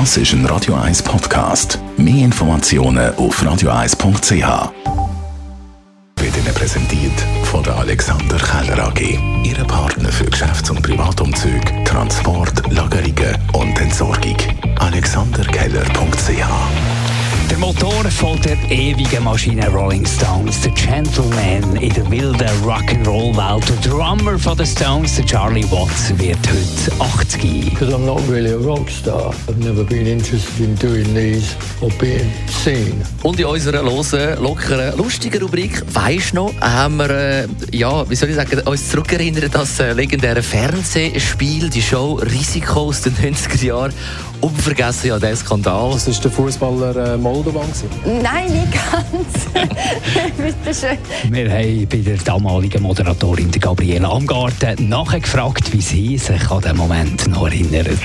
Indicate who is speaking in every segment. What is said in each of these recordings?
Speaker 1: Das ist ein Radio 1 Podcast. Mehr Informationen auf radio1.ch. Wird Ihnen präsentiert von der Alexander Keller AG. Ihre Partner für Geschäfts- und Privatumzüge, Transport, Lagerungen
Speaker 2: der Motor von der ewigen Maschine Rolling Stones, der Gentleman in der wilden Rock'n'Roll-Welt, der Drummer von den Stones, der Charlie Watts, wird heute 80.
Speaker 3: Because I'm not really a rock star. I've never been interested in doing these or being seen.
Speaker 4: Und in unserer losen, lockeren, lustigen Rubrik «Weisst noch?» haben wir, äh, ja, wie soll ich sagen, uns zurückerinnert an das äh, legendäre Fernsehspiel, die Show «Risiko» aus den 90er Jahren. Unvergessen ja der Skandal.
Speaker 5: Das war der Fußballer äh, Moldovan.
Speaker 6: Nein, nicht ganz. Bitte schön.
Speaker 2: Wir haben bei der damaligen Moderatorin Gabriele Amgarten nachgefragt, wie sie sich an den Moment noch erinnert.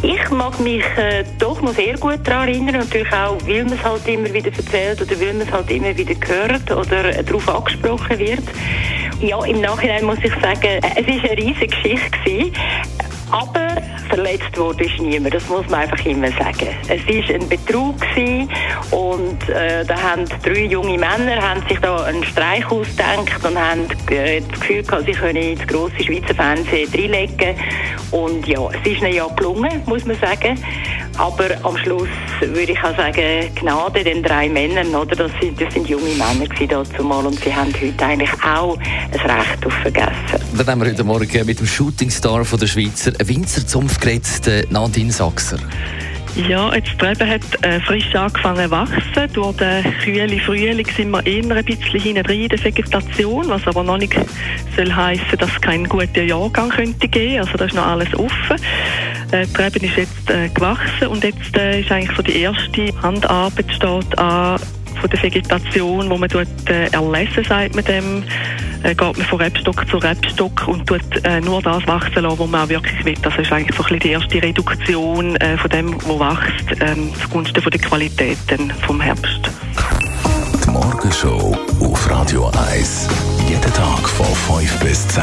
Speaker 7: Ich mag mich äh, doch noch sehr gut daran erinnern. Natürlich auch, weil man es halt immer wieder erzählt oder weil man es halt immer wieder hört oder äh, darauf angesprochen wird. Ja, im Nachhinein muss ich sagen, äh, es war eine riesige Geschichte. Gewesen. Aber verletzt wurde ist niemand, das muss man einfach immer sagen. Es war ein Betrug gewesen und äh, da haben drei junge Männer haben sich da einen Streich ausgedacht und haben äh, das Gefühl gehabt, sie können das grosse Schweizer Fernsehen reinlegen. Und ja, es ist ihnen ja gelungen, muss man sagen. Aber am Schluss würde ich auch sagen, Gnade den drei Männern, oder? Das sind, das sind junge Männer dazu mal und sie haben heute eigentlich auch ein Recht auf vergessen.
Speaker 4: Dann haben wir heute Morgen mit dem Shootingstar von der Schweizer Winzer geredet, Nadine Sachser.
Speaker 8: Ja, jetzt Treben hat äh, frisch angefangen zu wachsen. Durch den kühlen Frühling sind wir eher ein bisschen hinten drin in der Vegetation, was aber noch nicht soll heissen, dass es keinen guten Jahrgang könnte geben. Also da ist noch alles offen. Äh, die Treben ist jetzt äh, gewachsen und jetzt äh, ist eigentlich so die erste Handarbeit steht an von der Vegetation, wo man dort äh, erlesen, sagt man dem äh, geht man von Rebstock zu Rebstock und tut äh, nur das wachsen lassen, was man auch wirklich will. Das ist eigentlich so ein bisschen die erste Reduktion äh, von dem, was wächst, ähm, zugunsten von der Qualität vom Herbst.
Speaker 1: Die Morgenshow auf Radio 1. Jeden Tag von 5 bis 10.